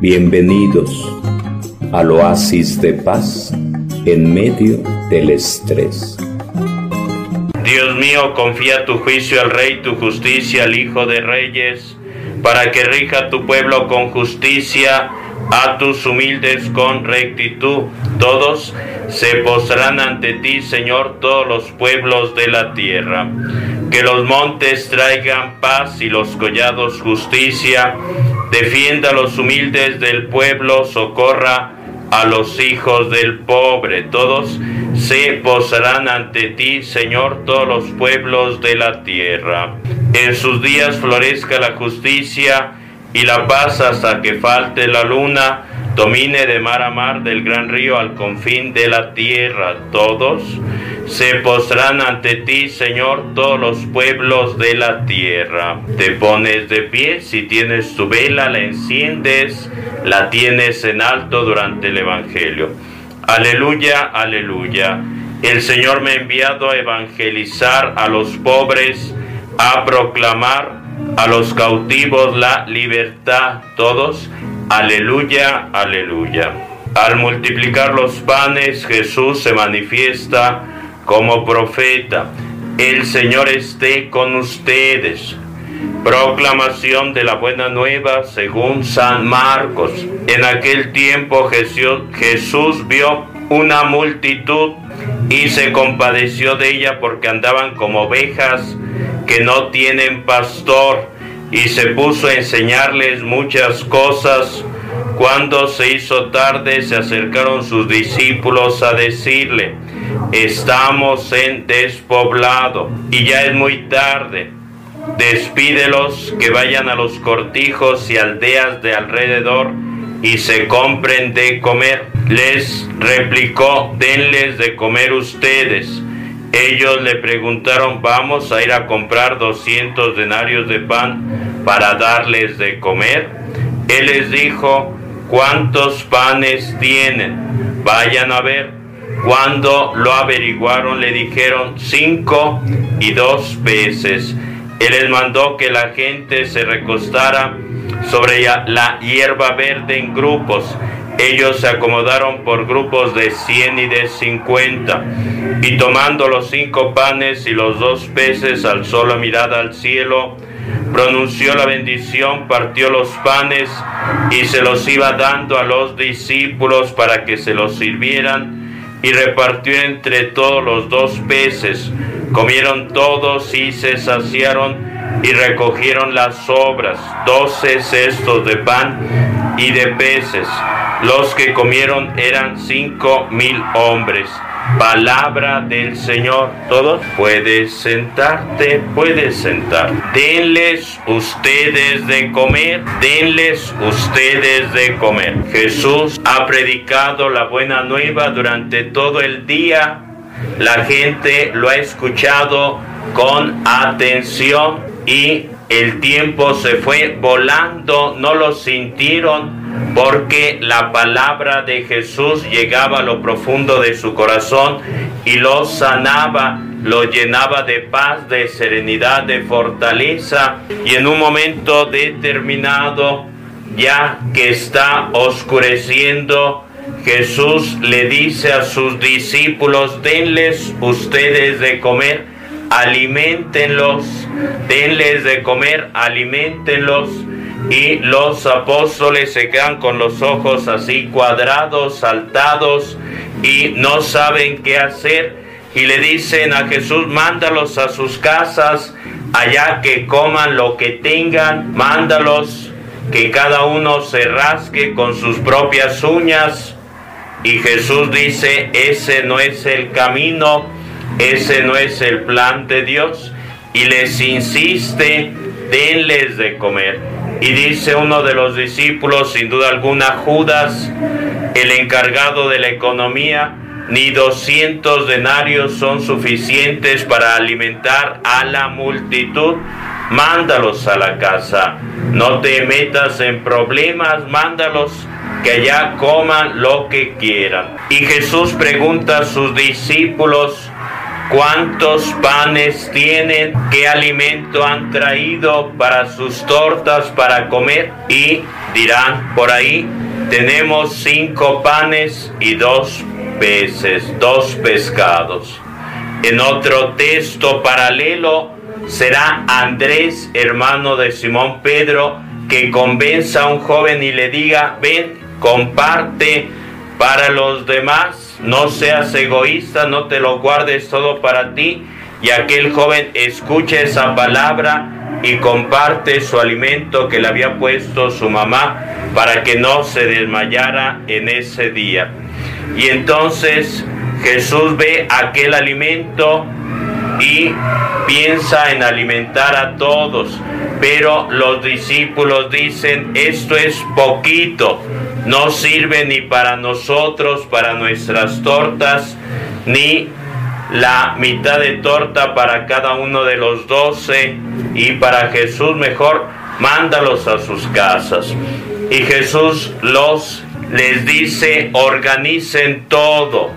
Bienvenidos al oasis de paz en medio del estrés. Dios mío, confía tu juicio al Rey, tu justicia al Hijo de Reyes, para que rija tu pueblo con justicia, a tus humildes con rectitud. Todos se postrarán ante ti, Señor, todos los pueblos de la tierra. Que los montes traigan paz y los collados justicia defienda a los humildes del pueblo, socorra a los hijos del pobre. Todos se posarán ante ti, Señor, todos los pueblos de la tierra. En sus días florezca la justicia y la paz hasta que falte la luna, domine de mar a mar del gran río al confín de la tierra. Todos se postrarán ante ti, Señor, todos los pueblos de la tierra. Te pones de pie, si tienes tu vela, la enciendes, la tienes en alto durante el Evangelio. Aleluya, aleluya. El Señor me ha enviado a evangelizar a los pobres, a proclamar a los cautivos la libertad, todos, aleluya, aleluya. Al multiplicar los panes, Jesús se manifiesta como profeta. El Señor esté con ustedes. Proclamación de la buena nueva según San Marcos. En aquel tiempo Jesús, Jesús vio una multitud y se compadeció de ella porque andaban como ovejas que no tienen pastor y se puso a enseñarles muchas cosas. Cuando se hizo tarde se acercaron sus discípulos a decirle, estamos en despoblado y ya es muy tarde. Despídelos que vayan a los cortijos y aldeas de alrededor y se compren de comer. Les replicó, denles de comer ustedes. Ellos le preguntaron, vamos a ir a comprar 200 denarios de pan para darles de comer. Él les dijo, ¿cuántos panes tienen? Vayan a ver. Cuando lo averiguaron le dijeron cinco y dos peces. Él les mandó que la gente se recostara sobre la hierba verde en grupos. Ellos se acomodaron por grupos de cien y de cincuenta. Y tomando los cinco panes y los dos peces, alzó la mirada al cielo, pronunció la bendición, partió los panes y se los iba dando a los discípulos para que se los sirvieran y repartió entre todos los dos peces. Comieron todos y se saciaron y recogieron las sobras, doce cestos de pan y de peces. Los que comieron eran cinco mil hombres. Palabra del Señor. Todos puedes sentarte, puedes sentar. Denles ustedes de comer, denles ustedes de comer. Jesús ha predicado la buena nueva durante todo el día. La gente lo ha escuchado con atención y el tiempo se fue volando, no lo sintieron porque la palabra de Jesús llegaba a lo profundo de su corazón y lo sanaba, lo llenaba de paz, de serenidad, de fortaleza. Y en un momento determinado, ya que está oscureciendo, Jesús le dice a sus discípulos, denles ustedes de comer alimentenlos, denles de comer, alimentenlos. Y los apóstoles se quedan con los ojos así cuadrados, saltados y no saben qué hacer. Y le dicen a Jesús, mándalos a sus casas, allá que coman lo que tengan, mándalos que cada uno se rasque con sus propias uñas. Y Jesús dice, ese no es el camino, ese no es el plan de Dios. Y les insiste, denles de comer. Y dice uno de los discípulos, sin duda alguna, Judas, el encargado de la economía, ni 200 denarios son suficientes para alimentar a la multitud. Mándalos a la casa. No te metas en problemas, mándalos que allá coman lo que quieran. Y Jesús pregunta a sus discípulos, cuántos panes tienen, qué alimento han traído para sus tortas para comer y dirán por ahí, tenemos cinco panes y dos peces, dos pescados. En otro texto paralelo será Andrés, hermano de Simón Pedro, que convenza a un joven y le diga, ven, comparte para los demás, no seas egoísta, no te lo guardes todo para ti. Y aquel joven escucha esa palabra y comparte su alimento que le había puesto su mamá para que no se desmayara en ese día. Y entonces Jesús ve aquel alimento y piensa en alimentar a todos, pero los discípulos dicen, esto es poquito, no sirve ni para nosotros, para nuestras tortas, ni la mitad de torta para cada uno de los doce, y para Jesús mejor, mándalos a sus casas. Y Jesús los les dice, organicen todo.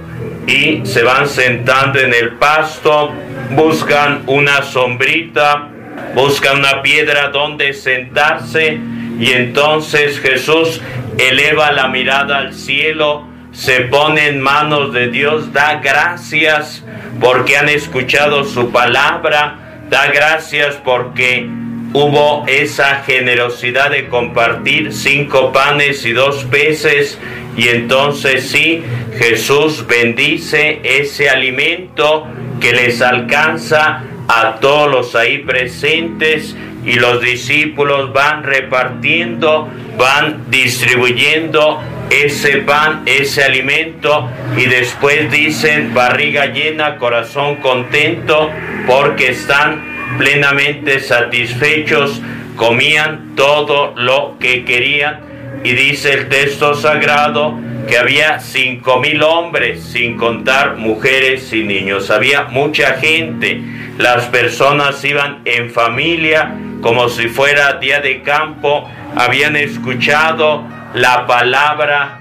Y se van sentando en el pasto, buscan una sombrita, buscan una piedra donde sentarse. Y entonces Jesús eleva la mirada al cielo, se pone en manos de Dios, da gracias porque han escuchado su palabra, da gracias porque hubo esa generosidad de compartir cinco panes y dos peces y entonces sí, Jesús bendice ese alimento que les alcanza a todos los ahí presentes y los discípulos van repartiendo, van distribuyendo ese pan, ese alimento y después dicen barriga llena, corazón contento porque están plenamente satisfechos, comían todo lo que querían y dice el texto sagrado que había cinco mil hombres, sin contar mujeres y niños. Había mucha gente. Las personas iban en familia como si fuera día de campo. Habían escuchado la palabra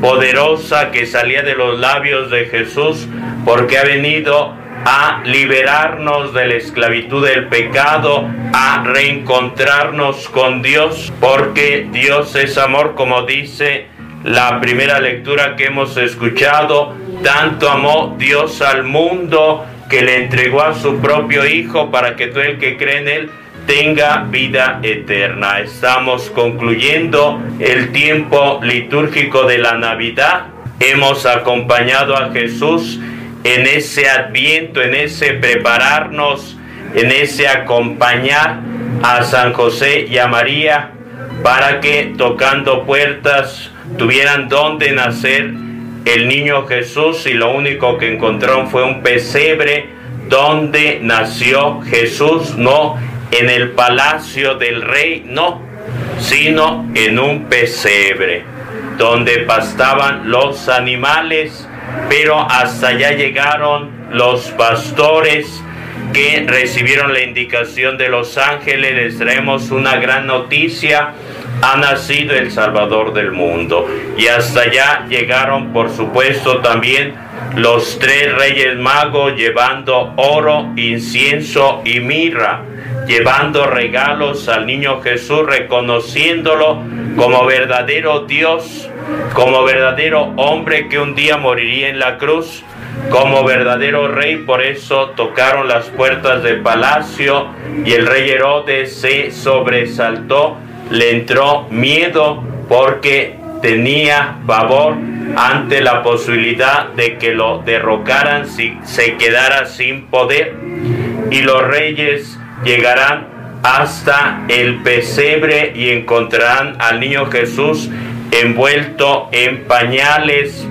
poderosa que salía de los labios de Jesús porque ha venido a liberarnos de la esclavitud del pecado, a reencontrarnos con Dios, porque Dios es amor, como dice la primera lectura que hemos escuchado, tanto amó Dios al mundo que le entregó a su propio Hijo para que todo el que cree en Él tenga vida eterna. Estamos concluyendo el tiempo litúrgico de la Navidad. Hemos acompañado a Jesús en ese adviento, en ese prepararnos, en ese acompañar a San José y a María para que tocando puertas tuvieran donde nacer el niño Jesús y lo único que encontraron fue un pesebre donde nació Jesús, no en el palacio del rey, no, sino en un pesebre donde pastaban los animales pero hasta allá llegaron los pastores que recibieron la indicación de los ángeles. Les traemos una gran noticia. Ha nacido el Salvador del mundo. Y hasta allá llegaron, por supuesto, también los tres reyes magos llevando oro, incienso y mirra, llevando regalos al niño Jesús, reconociéndolo como verdadero Dios como verdadero hombre que un día moriría en la cruz, como verdadero rey, por eso tocaron las puertas del palacio y el rey Herodes se sobresaltó, le entró miedo porque tenía pavor ante la posibilidad de que lo derrocaran si se quedara sin poder. Y los reyes llegarán hasta el pesebre y encontrarán al niño Jesús envuelto en pañales,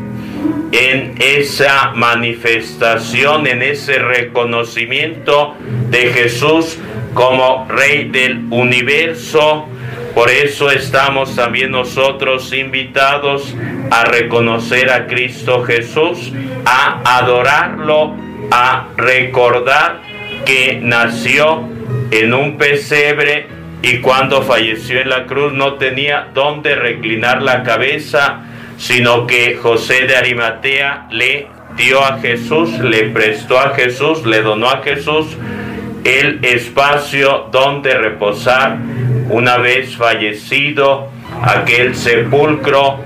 en esa manifestación, en ese reconocimiento de Jesús como Rey del universo. Por eso estamos también nosotros invitados a reconocer a Cristo Jesús, a adorarlo, a recordar que nació en un pesebre y cuando falleció en la cruz no tenía dónde reclinar la cabeza, sino que José de Arimatea le dio a Jesús, le prestó a Jesús, le donó a Jesús el espacio donde reposar. Una vez fallecido aquel sepulcro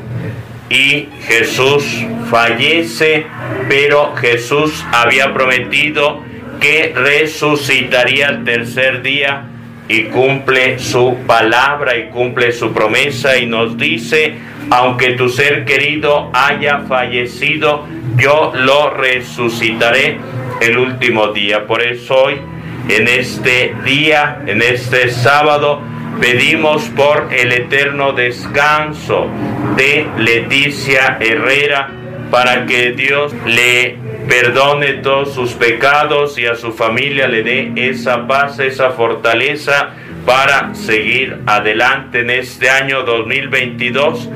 y Jesús fallece, pero Jesús había prometido que resucitaría el tercer día y cumple su palabra y cumple su promesa y nos dice, aunque tu ser querido haya fallecido, yo lo resucitaré el último día. Por eso hoy, en este día, en este sábado, pedimos por el eterno descanso de Leticia Herrera para que Dios le perdone todos sus pecados y a su familia le dé esa paz, esa fortaleza para seguir adelante en este año 2022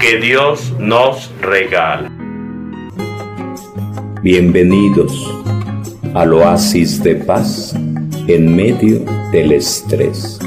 que Dios nos regala. Bienvenidos al oasis de paz en medio del estrés.